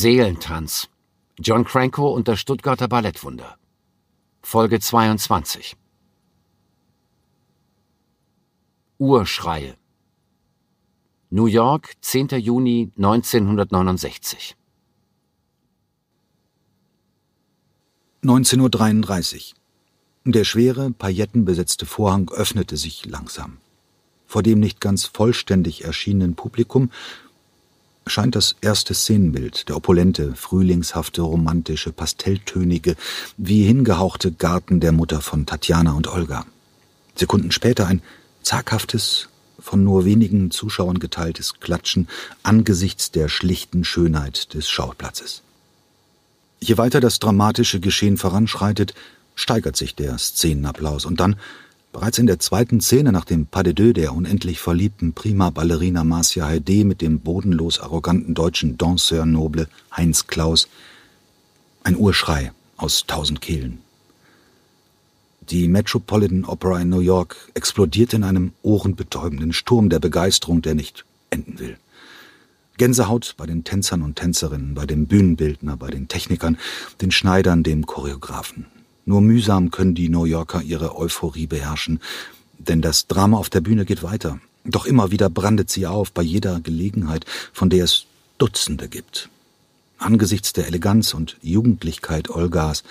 Seelentanz. John Cranko und das Stuttgarter Ballettwunder. Folge 22. Urschreie. New York, 10. Juni 1969. 19.33 Uhr. Der schwere, paillettenbesetzte Vorhang öffnete sich langsam. Vor dem nicht ganz vollständig erschienenen Publikum scheint das erste Szenenbild, der opulente, frühlingshafte, romantische, pastelltönige, wie hingehauchte Garten der Mutter von Tatjana und Olga. Sekunden später ein zaghaftes, von nur wenigen Zuschauern geteiltes Klatschen angesichts der schlichten Schönheit des Schauplatzes. Je weiter das dramatische Geschehen voranschreitet, steigert sich der Szenenapplaus und dann, bereits in der zweiten Szene nach dem Pas de deux der unendlich verliebten Prima Ballerina Marcia Heide mit dem bodenlos arroganten deutschen Danseur Noble Heinz Klaus, ein Urschrei aus tausend Kehlen. Die Metropolitan Opera in New York explodiert in einem ohrenbetäubenden Sturm der Begeisterung, der nicht enden will. Gänsehaut bei den Tänzern und Tänzerinnen, bei dem Bühnenbildner, bei den Technikern, den Schneidern, dem Choreografen. Nur mühsam können die New Yorker ihre Euphorie beherrschen, denn das Drama auf der Bühne geht weiter. Doch immer wieder brandet sie auf, bei jeder Gelegenheit, von der es Dutzende gibt. Angesichts der Eleganz und Jugendlichkeit Olgas,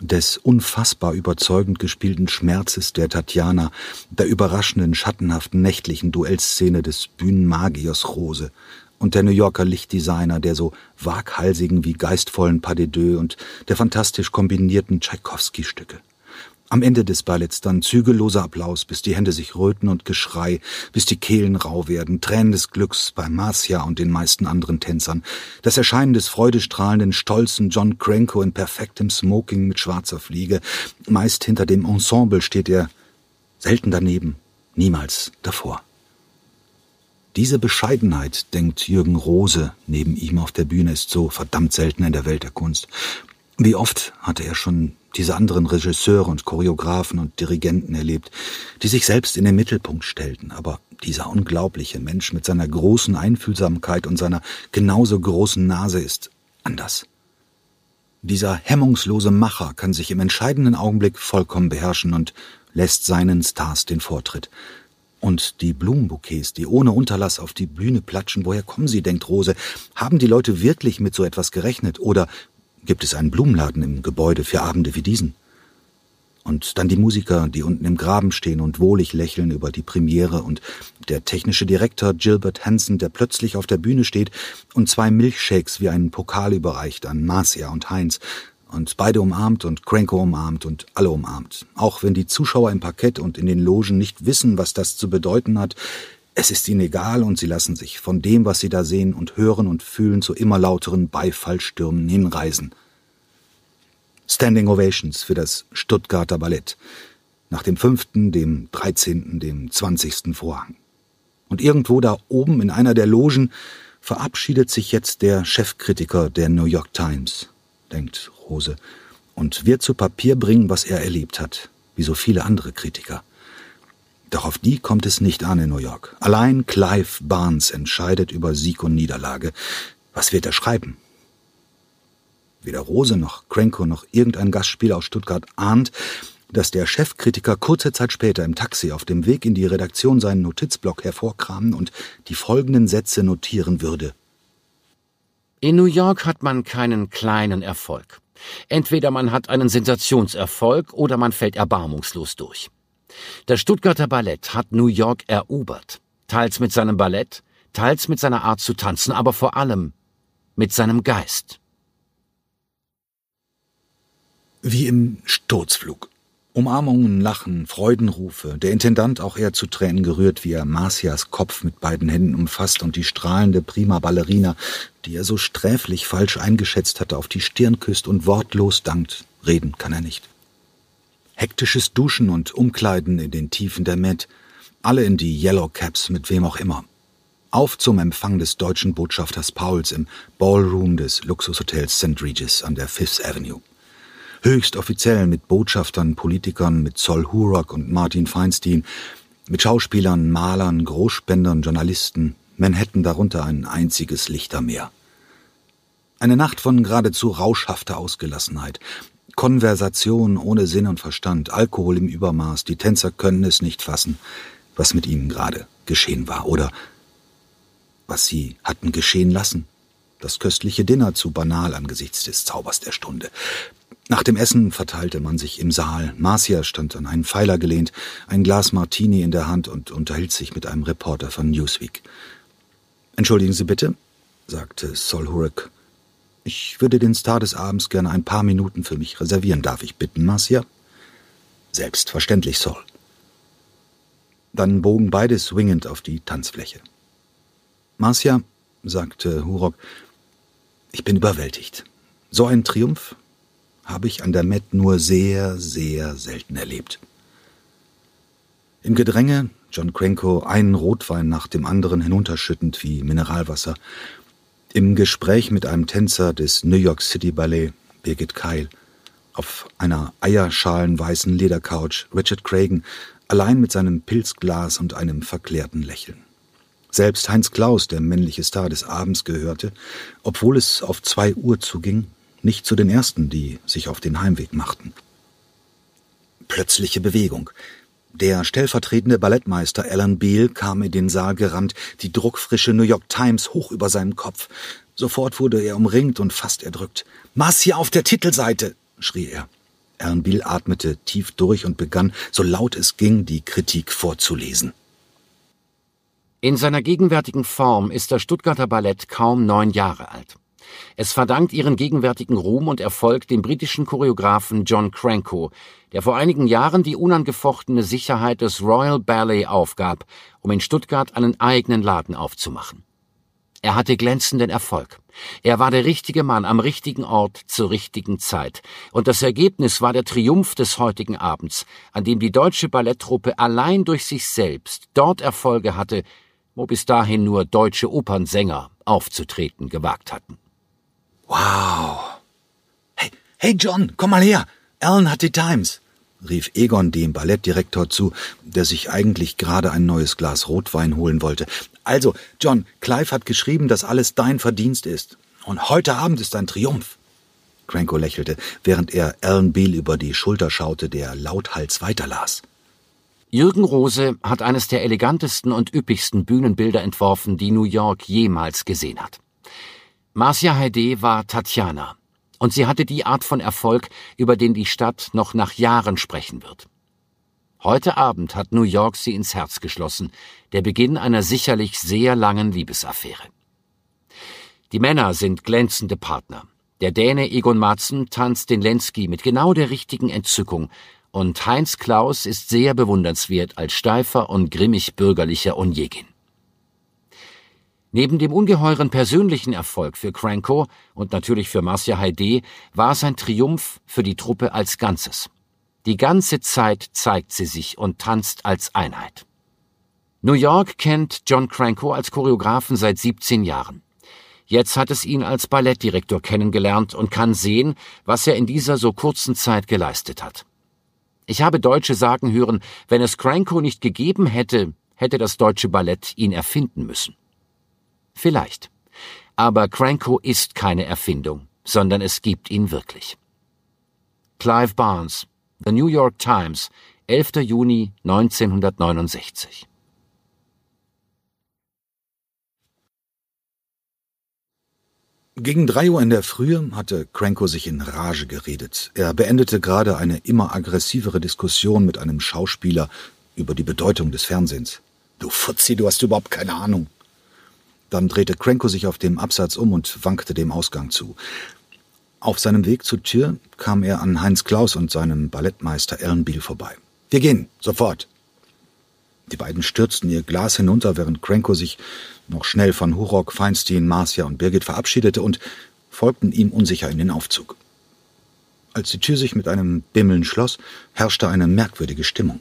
des unfassbar überzeugend gespielten Schmerzes der Tatjana, der überraschenden, schattenhaften, nächtlichen Duellszene des Bühnenmagiers Rose, und der New Yorker Lichtdesigner der so waghalsigen wie geistvollen Pas de deux und der fantastisch kombinierten Tschaikowski-Stücke. Am Ende des Balletts dann zügelloser Applaus, bis die Hände sich röten und Geschrei, bis die Kehlen rau werden, Tränen des Glücks bei Marcia und den meisten anderen Tänzern, das Erscheinen des freudestrahlenden, stolzen John Cranko in perfektem Smoking mit schwarzer Fliege, meist hinter dem Ensemble steht er, selten daneben, niemals davor. Diese Bescheidenheit, denkt Jürgen Rose, neben ihm auf der Bühne, ist so verdammt selten in der Welt der Kunst. Wie oft hatte er schon diese anderen Regisseure und Choreografen und Dirigenten erlebt, die sich selbst in den Mittelpunkt stellten, aber dieser unglaubliche Mensch mit seiner großen Einfühlsamkeit und seiner genauso großen Nase ist anders. Dieser hemmungslose Macher kann sich im entscheidenden Augenblick vollkommen beherrschen und lässt seinen Stars den Vortritt. Und die Blumenbouquets, die ohne Unterlass auf die Bühne platschen, woher kommen sie, denkt Rose? Haben die Leute wirklich mit so etwas gerechnet? Oder gibt es einen Blumenladen im Gebäude für Abende wie diesen? Und dann die Musiker, die unten im Graben stehen und wohlig lächeln über die Premiere und der technische Direktor Gilbert Hansen, der plötzlich auf der Bühne steht und zwei Milchshakes wie einen Pokal überreicht an Marcia und Heinz, und beide umarmt und Cranko umarmt und alle umarmt. Auch wenn die Zuschauer im Parkett und in den Logen nicht wissen, was das zu bedeuten hat, es ist ihnen egal und sie lassen sich von dem, was sie da sehen und hören und fühlen, zu immer lauteren Beifallstürmen hinreisen. Standing Ovations für das Stuttgarter Ballett. Nach dem fünften, dem dreizehnten, dem zwanzigsten Vorhang. Und irgendwo da oben in einer der Logen verabschiedet sich jetzt der Chefkritiker der New York Times, denkt Rose, und wird zu Papier bringen, was er erlebt hat, wie so viele andere Kritiker. Doch auf die kommt es nicht an in New York. Allein Clive Barnes entscheidet über Sieg und Niederlage. Was wird er schreiben? Weder Rose noch Cranko noch irgendein Gastspieler aus Stuttgart ahnt, dass der Chefkritiker kurze Zeit später im Taxi auf dem Weg in die Redaktion seinen Notizblock hervorkramen und die folgenden Sätze notieren würde. In New York hat man keinen kleinen Erfolg. Entweder man hat einen Sensationserfolg oder man fällt erbarmungslos durch. Das Stuttgarter Ballett hat New York erobert, teils mit seinem Ballett, teils mit seiner Art zu tanzen, aber vor allem mit seinem Geist. Wie im Sturzflug. Umarmungen, Lachen, Freudenrufe, der Intendant auch eher zu Tränen gerührt, wie er Marcias Kopf mit beiden Händen umfasst und die strahlende Prima Ballerina, die er so sträflich falsch eingeschätzt hatte, auf die Stirn küsst und wortlos dankt. Reden kann er nicht. Hektisches Duschen und Umkleiden in den Tiefen der Met, alle in die Yellow Caps mit wem auch immer. Auf zum Empfang des deutschen Botschafters Pauls im Ballroom des Luxushotels St. Regis an der Fifth Avenue höchst offiziell mit Botschaftern, Politikern, mit Sol Hurok und Martin Feinstein, mit Schauspielern, Malern, Großspendern, Journalisten, Manhattan darunter ein einziges Lichtermeer. Eine Nacht von geradezu rauschhafter Ausgelassenheit. Konversation ohne Sinn und Verstand, Alkohol im Übermaß, die Tänzer können es nicht fassen, was mit ihnen gerade geschehen war oder was sie hatten geschehen lassen. Das köstliche Dinner zu banal angesichts des Zaubers der Stunde. Nach dem Essen verteilte man sich im Saal. Marcia stand an einen Pfeiler gelehnt, ein Glas Martini in der Hand und unterhielt sich mit einem Reporter von Newsweek. Entschuldigen Sie bitte, sagte Sol Hurek. Ich würde den Star des Abends gerne ein paar Minuten für mich reservieren. Darf ich bitten, Marcia? Selbstverständlich, Sol. Dann bogen beide swingend auf die Tanzfläche. Marcia, sagte Hurok, ich bin überwältigt. So einen Triumph habe ich an der Met nur sehr, sehr selten erlebt. Im Gedränge, John Cranko einen Rotwein nach dem anderen hinunterschüttend wie Mineralwasser, im Gespräch mit einem Tänzer des New York City Ballet, Birgit Keil, auf einer eierschalenweißen Ledercouch, Richard Cragen, allein mit seinem Pilzglas und einem verklärten Lächeln. Selbst Heinz Klaus, der männliche Star des Abends, gehörte, obwohl es auf zwei Uhr zuging, nicht zu den ersten, die sich auf den Heimweg machten. Plötzliche Bewegung. Der stellvertretende Ballettmeister Alan Beale kam in den Saal gerannt, die druckfrische New York Times hoch über seinem Kopf. Sofort wurde er umringt und fast erdrückt. Marcia auf der Titelseite! schrie er. Alan Beale atmete tief durch und begann, so laut es ging, die Kritik vorzulesen. In seiner gegenwärtigen Form ist das Stuttgarter Ballett kaum neun Jahre alt. Es verdankt ihren gegenwärtigen Ruhm und Erfolg dem britischen Choreografen John Cranko, der vor einigen Jahren die unangefochtene Sicherheit des Royal Ballet aufgab, um in Stuttgart einen eigenen Laden aufzumachen. Er hatte glänzenden Erfolg. Er war der richtige Mann am richtigen Ort zur richtigen Zeit. Und das Ergebnis war der Triumph des heutigen Abends, an dem die deutsche Balletttruppe allein durch sich selbst dort Erfolge hatte, wo bis dahin nur deutsche Opernsänger aufzutreten gewagt hatten. Wow. Hey, hey John, komm mal her. Alan hat die Times, rief Egon dem Ballettdirektor zu, der sich eigentlich gerade ein neues Glas Rotwein holen wollte. Also, John, Clive hat geschrieben, dass alles dein Verdienst ist. Und heute Abend ist ein Triumph. Cranko lächelte, während er Alan Beale über die Schulter schaute, der lauthals weiterlas. Jürgen Rose hat eines der elegantesten und üppigsten Bühnenbilder entworfen, die New York jemals gesehen hat. Marcia Heide war Tatjana, und sie hatte die Art von Erfolg, über den die Stadt noch nach Jahren sprechen wird. Heute Abend hat New York sie ins Herz geschlossen, der Beginn einer sicherlich sehr langen Liebesaffäre. Die Männer sind glänzende Partner. Der Däne Egon Madsen tanzt den Lenski mit genau der richtigen Entzückung, und Heinz Klaus ist sehr bewundernswert als steifer und grimmig bürgerlicher Onjegin. Neben dem ungeheuren persönlichen Erfolg für Cranko und natürlich für Marcia Heide war es ein Triumph für die Truppe als Ganzes. Die ganze Zeit zeigt sie sich und tanzt als Einheit. New York kennt John Cranko als Choreografen seit 17 Jahren. Jetzt hat es ihn als Ballettdirektor kennengelernt und kann sehen, was er in dieser so kurzen Zeit geleistet hat. Ich habe Deutsche sagen hören, wenn es Cranko nicht gegeben hätte, hätte das deutsche Ballett ihn erfinden müssen. Vielleicht. Aber Cranko ist keine Erfindung, sondern es gibt ihn wirklich. Clive Barnes, The New York Times, 11. Juni 1969. Gegen drei Uhr in der Früh hatte Cranko sich in Rage geredet. Er beendete gerade eine immer aggressivere Diskussion mit einem Schauspieler über die Bedeutung des Fernsehens. Du Fuzzi, du hast überhaupt keine Ahnung. Dann drehte Cranko sich auf dem Absatz um und wankte dem Ausgang zu. Auf seinem Weg zur Tür kam er an Heinz Klaus und seinem Ballettmeister Beale vorbei. Wir gehen, sofort. Die beiden stürzten ihr Glas hinunter, während Cranko sich noch schnell von Hurok, Feinstein, Marcia und Birgit verabschiedete und folgten ihm unsicher in den Aufzug. Als die Tür sich mit einem Bimmeln schloss, herrschte eine merkwürdige Stimmung.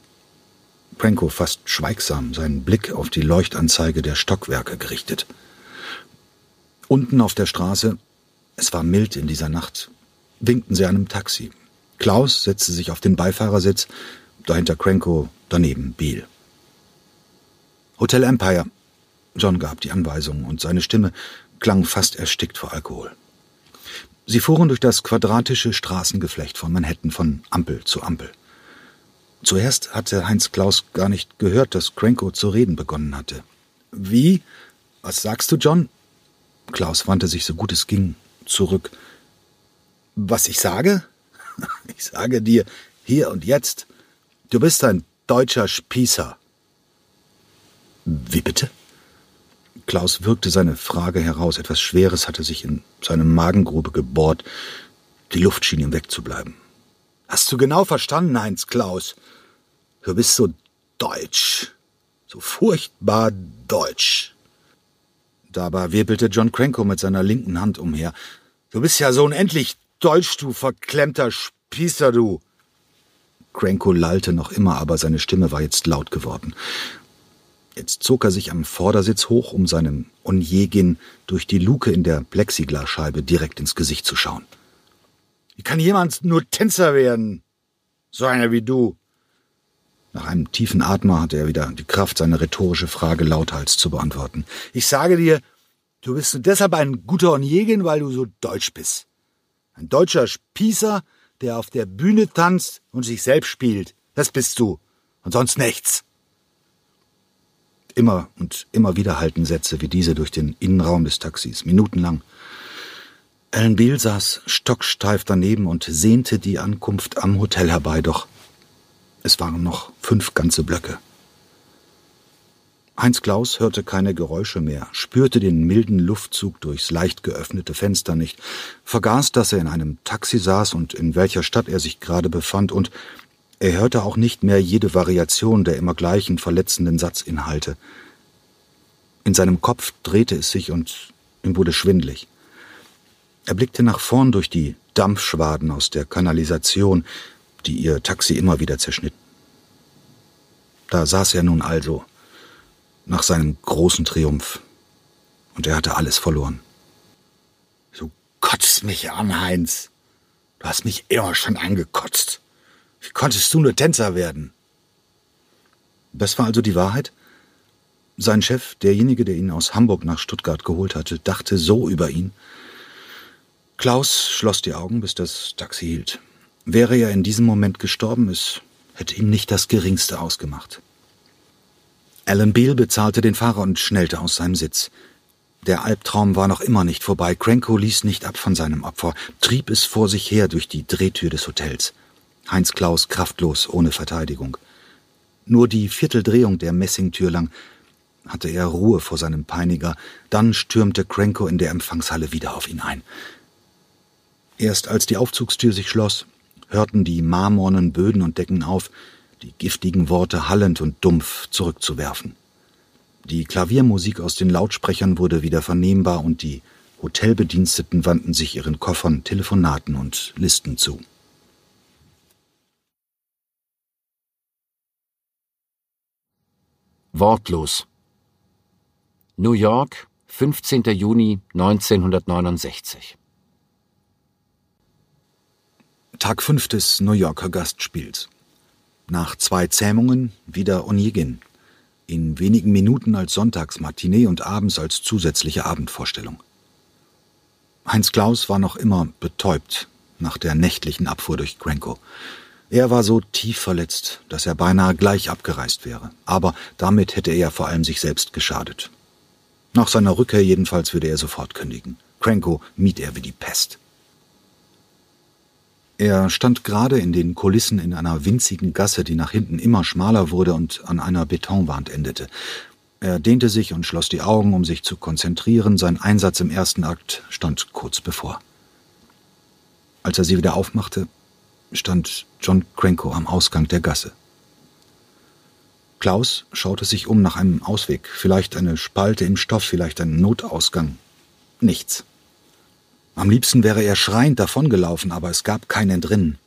Pranko fast schweigsam, seinen Blick auf die Leuchtanzeige der Stockwerke gerichtet. Unten auf der Straße, es war mild in dieser Nacht, winkten sie einem Taxi. Klaus setzte sich auf den Beifahrersitz, dahinter Cranko, daneben Biel. Hotel Empire. John gab die Anweisung und seine Stimme klang fast erstickt vor Alkohol. Sie fuhren durch das quadratische Straßengeflecht von Manhattan von Ampel zu Ampel. Zuerst hatte Heinz Klaus gar nicht gehört, dass Cranko zu reden begonnen hatte. Wie? Was sagst du, John? Klaus wandte sich so gut es ging zurück. Was ich sage? Ich sage dir, hier und jetzt, du bist ein deutscher Spießer. Wie bitte? Klaus wirkte seine Frage heraus. Etwas Schweres hatte sich in seine Magengrube gebohrt. Die Luft schien ihm wegzubleiben. Hast du genau verstanden, Heinz Klaus? Du bist so deutsch. So furchtbar deutsch. Dabei wirbelte John Cranko mit seiner linken Hand umher. Du bist ja so unendlich deutsch, du verklemmter Spießer, du. Cranko lallte noch immer, aber seine Stimme war jetzt laut geworden. Jetzt zog er sich am Vordersitz hoch, um seinem Onjegin durch die Luke in der Plexiglasscheibe direkt ins Gesicht zu schauen. Wie kann jemand nur Tänzer werden? So einer wie du. Nach einem tiefen Atmer hatte er wieder die Kraft, seine rhetorische Frage lauthals zu beantworten. Ich sage dir, du bist deshalb ein guter Onjegin, weil du so deutsch bist. Ein deutscher Spießer, der auf der Bühne tanzt und sich selbst spielt. Das bist du. Und sonst nichts. Immer und immer wieder halten Sätze wie diese durch den Innenraum des Taxis, minutenlang. Alan Beale saß stocksteif daneben und sehnte die Ankunft am Hotel herbei, doch es waren noch fünf ganze Blöcke. Heinz Klaus hörte keine Geräusche mehr, spürte den milden Luftzug durchs leicht geöffnete Fenster nicht, vergaß, dass er in einem Taxi saß und in welcher Stadt er sich gerade befand, und er hörte auch nicht mehr jede Variation der immer gleichen verletzenden Satzinhalte. In seinem Kopf drehte es sich und ihm wurde schwindlig. Er blickte nach vorn durch die Dampfschwaden aus der Kanalisation, die ihr Taxi immer wieder zerschnitt. Da saß er nun also, nach seinem großen Triumph, und er hatte alles verloren. Du kotzt mich an, Heinz. Du hast mich immer schon angekotzt. Wie konntest du nur Tänzer werden? Das war also die Wahrheit? Sein Chef, derjenige, der ihn aus Hamburg nach Stuttgart geholt hatte, dachte so über ihn. Klaus schloss die Augen, bis das Taxi hielt. Wäre er in diesem Moment gestorben, es hätte ihm nicht das geringste ausgemacht. Alan Beale bezahlte den Fahrer und schnellte aus seinem Sitz. Der Albtraum war noch immer nicht vorbei. Cranko ließ nicht ab von seinem Opfer, trieb es vor sich her durch die Drehtür des Hotels. Heinz Klaus kraftlos, ohne Verteidigung. Nur die Vierteldrehung der Messingtür lang hatte er Ruhe vor seinem Peiniger, dann stürmte Cranko in der Empfangshalle wieder auf ihn ein. Erst als die Aufzugstür sich schloss, hörten die marmornen Böden und Decken auf, die giftigen Worte hallend und dumpf zurückzuwerfen. Die Klaviermusik aus den Lautsprechern wurde wieder vernehmbar und die Hotelbediensteten wandten sich ihren Koffern, Telefonaten und Listen zu. Wortlos. New York, 15. Juni 1969. Tag 5 des New Yorker Gastspiels. Nach zwei Zähmungen wieder Onegin. In wenigen Minuten als Sonntagsmatinee und abends als zusätzliche Abendvorstellung. Heinz Klaus war noch immer betäubt nach der nächtlichen Abfuhr durch Granko. Er war so tief verletzt, dass er beinahe gleich abgereist wäre. Aber damit hätte er vor allem sich selbst geschadet. Nach seiner Rückkehr jedenfalls würde er sofort kündigen. Cranko mied er wie die Pest. Er stand gerade in den Kulissen in einer winzigen Gasse, die nach hinten immer schmaler wurde und an einer Betonwand endete. Er dehnte sich und schloss die Augen, um sich zu konzentrieren. Sein Einsatz im ersten Akt stand kurz bevor. Als er sie wieder aufmachte, stand John Cranko am Ausgang der Gasse. Klaus schaute sich um nach einem Ausweg, vielleicht eine Spalte im Stoff, vielleicht ein Notausgang. Nichts. Am liebsten wäre er schreiend davongelaufen, aber es gab keinen Entrinnen.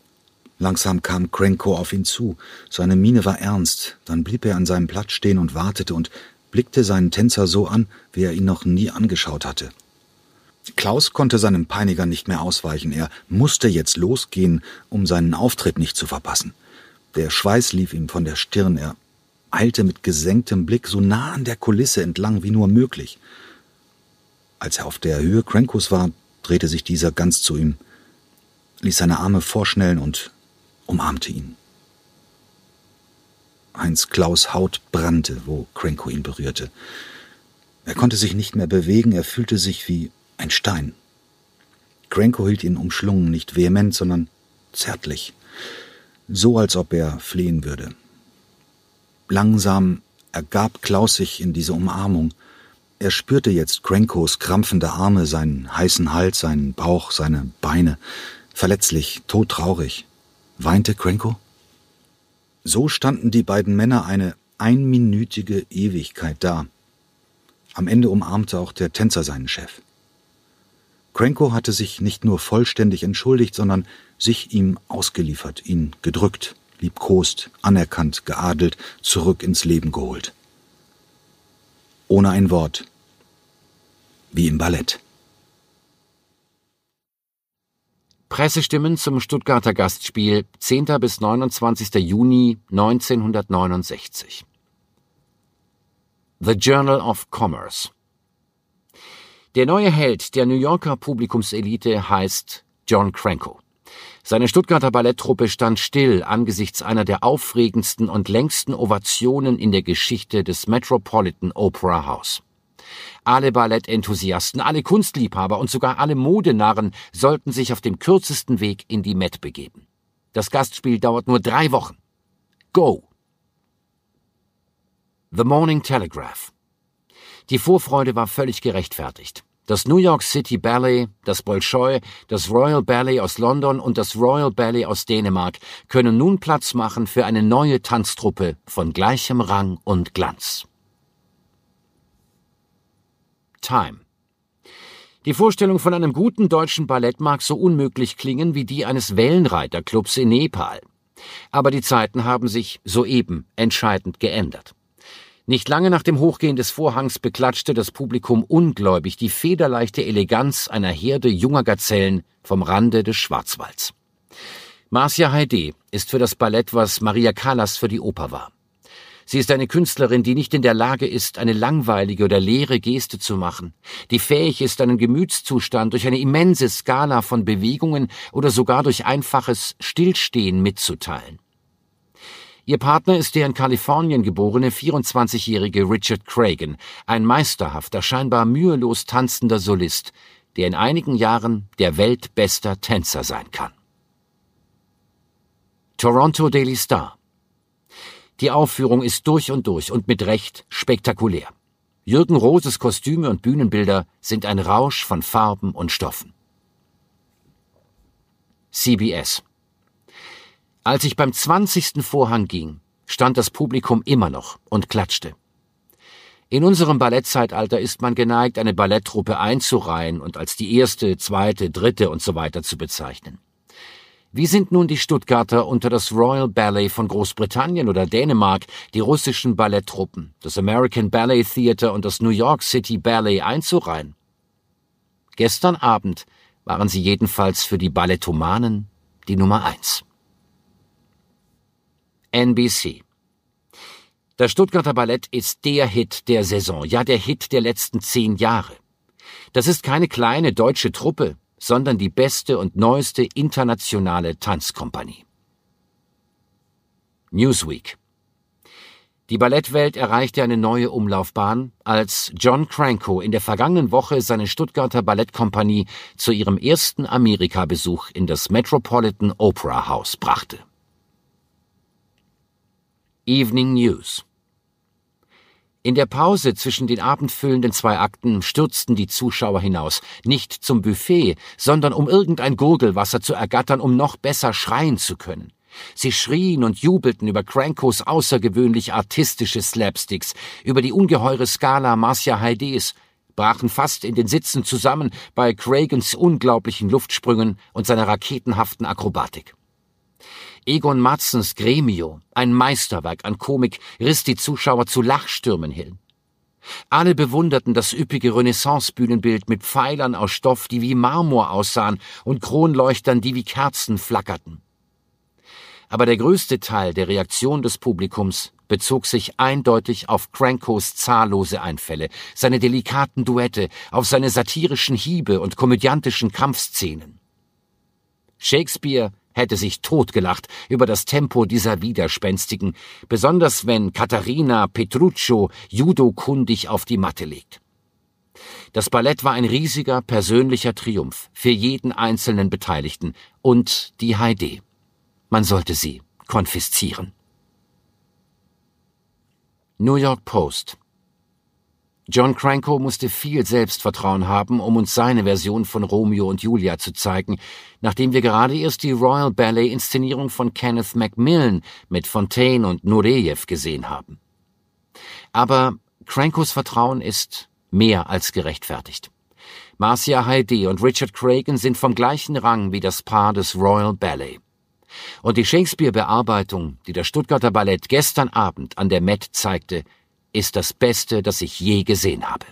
Langsam kam Cranko auf ihn zu. Seine Miene war ernst. Dann blieb er an seinem Platz stehen und wartete und blickte seinen Tänzer so an, wie er ihn noch nie angeschaut hatte. Klaus konnte seinem Peiniger nicht mehr ausweichen. Er musste jetzt losgehen, um seinen Auftritt nicht zu verpassen. Der Schweiß lief ihm von der Stirn. Er eilte mit gesenktem Blick so nah an der Kulisse entlang wie nur möglich. Als er auf der Höhe Krankos war, drehte sich dieser ganz zu ihm, ließ seine Arme vorschnellen und umarmte ihn. Heinz Klaus Haut brannte, wo Cranko ihn berührte. Er konnte sich nicht mehr bewegen, er fühlte sich wie ein Stein. Cranko hielt ihn umschlungen, nicht vehement, sondern zärtlich, so als ob er flehen würde. Langsam ergab Klaus sich in diese Umarmung. Er spürte jetzt Crankos krampfende Arme, seinen heißen Hals, seinen Bauch, seine Beine. Verletzlich, todtraurig. Weinte Cranko? So standen die beiden Männer eine einminütige Ewigkeit da. Am Ende umarmte auch der Tänzer seinen Chef. Cranko hatte sich nicht nur vollständig entschuldigt, sondern sich ihm ausgeliefert, ihn gedrückt, liebkost, anerkannt, geadelt, zurück ins Leben geholt. Ohne ein Wort. Wie im Ballett. Pressestimmen zum Stuttgarter Gastspiel 10. bis 29. Juni 1969. The Journal of Commerce. Der neue Held der New Yorker Publikumselite heißt John Cranko. Seine Stuttgarter Balletttruppe stand still angesichts einer der aufregendsten und längsten Ovationen in der Geschichte des Metropolitan Opera House. Alle Ballettenthusiasten, alle Kunstliebhaber und sogar alle Modenarren sollten sich auf dem kürzesten Weg in die Met begeben. Das Gastspiel dauert nur drei Wochen. Go! The Morning Telegraph. Die Vorfreude war völlig gerechtfertigt. Das New York City Ballet, das Bolshoi, das Royal Ballet aus London und das Royal Ballet aus Dänemark können nun Platz machen für eine neue Tanztruppe von gleichem Rang und Glanz. Time die Vorstellung von einem guten deutschen Ballett mag so unmöglich klingen wie die eines Wellenreiterclubs in Nepal. Aber die Zeiten haben sich soeben entscheidend geändert. Nicht lange nach dem Hochgehen des Vorhangs beklatschte das Publikum ungläubig die federleichte Eleganz einer Herde junger Gazellen vom Rande des Schwarzwalds. Marcia Heide ist für das Ballett, was Maria Callas für die Oper war. Sie ist eine Künstlerin, die nicht in der Lage ist, eine langweilige oder leere Geste zu machen, die fähig ist, einen Gemütszustand durch eine immense Skala von Bewegungen oder sogar durch einfaches Stillstehen mitzuteilen. Ihr Partner ist der in Kalifornien geborene 24-jährige Richard Cragen, ein meisterhafter, scheinbar mühelos tanzender Solist, der in einigen Jahren der weltbester Tänzer sein kann. Toronto Daily Star Die Aufführung ist durch und durch und mit Recht spektakulär. Jürgen Roses Kostüme und Bühnenbilder sind ein Rausch von Farben und Stoffen. CBS als ich beim zwanzigsten Vorhang ging, stand das Publikum immer noch und klatschte. In unserem Ballettzeitalter ist man geneigt, eine Balletttruppe einzureihen und als die erste, zweite, dritte und so weiter zu bezeichnen. Wie sind nun die Stuttgarter unter das Royal Ballet von Großbritannien oder Dänemark, die russischen Balletttruppen, das American Ballet Theatre und das New York City Ballet einzureihen? Gestern Abend waren sie jedenfalls für die Ballettomanen die Nummer eins. NBC. Das Stuttgarter Ballett ist der Hit der Saison, ja der Hit der letzten zehn Jahre. Das ist keine kleine deutsche Truppe, sondern die beste und neueste internationale Tanzkompanie. Newsweek. Die Ballettwelt erreichte eine neue Umlaufbahn, als John Cranko in der vergangenen Woche seine Stuttgarter Ballettkompanie zu ihrem ersten Amerikabesuch in das Metropolitan Opera House brachte. Evening News. In der Pause zwischen den abendfüllenden zwei Akten stürzten die Zuschauer hinaus, nicht zum Buffet, sondern um irgendein Gurgelwasser zu ergattern, um noch besser schreien zu können. Sie schrien und jubelten über Crankos außergewöhnlich artistische Slapsticks, über die ungeheure Skala Marcia Haides, brachen fast in den Sitzen zusammen bei Cragans unglaublichen Luftsprüngen und seiner raketenhaften Akrobatik. Egon Matzens Gremio, ein Meisterwerk an Komik, riss die Zuschauer zu Lachstürmen hin. Alle bewunderten das üppige Renaissance-Bühnenbild mit Pfeilern aus Stoff, die wie Marmor aussahen, und Kronleuchtern, die wie Kerzen flackerten. Aber der größte Teil der Reaktion des Publikums bezog sich eindeutig auf Crankos zahllose Einfälle, seine delikaten Duette, auf seine satirischen Hiebe und komödiantischen Kampfszenen. Shakespeare hätte sich totgelacht über das Tempo dieser Widerspenstigen, besonders wenn Katharina Petruccio judokundig auf die Matte legt. Das Ballett war ein riesiger persönlicher Triumph für jeden einzelnen Beteiligten und die Heide. Man sollte sie konfiszieren. New York Post John Cranko musste viel Selbstvertrauen haben, um uns seine Version von Romeo und Julia zu zeigen, nachdem wir gerade erst die Royal Ballet Inszenierung von Kenneth Macmillan mit Fontaine und Nureyev gesehen haben. Aber Crankos Vertrauen ist mehr als gerechtfertigt. Marcia Heide und Richard Cragen sind vom gleichen Rang wie das Paar des Royal Ballet. Und die Shakespeare-Bearbeitung, die das Stuttgarter Ballett gestern Abend an der Met zeigte, ist das Beste, das ich je gesehen habe.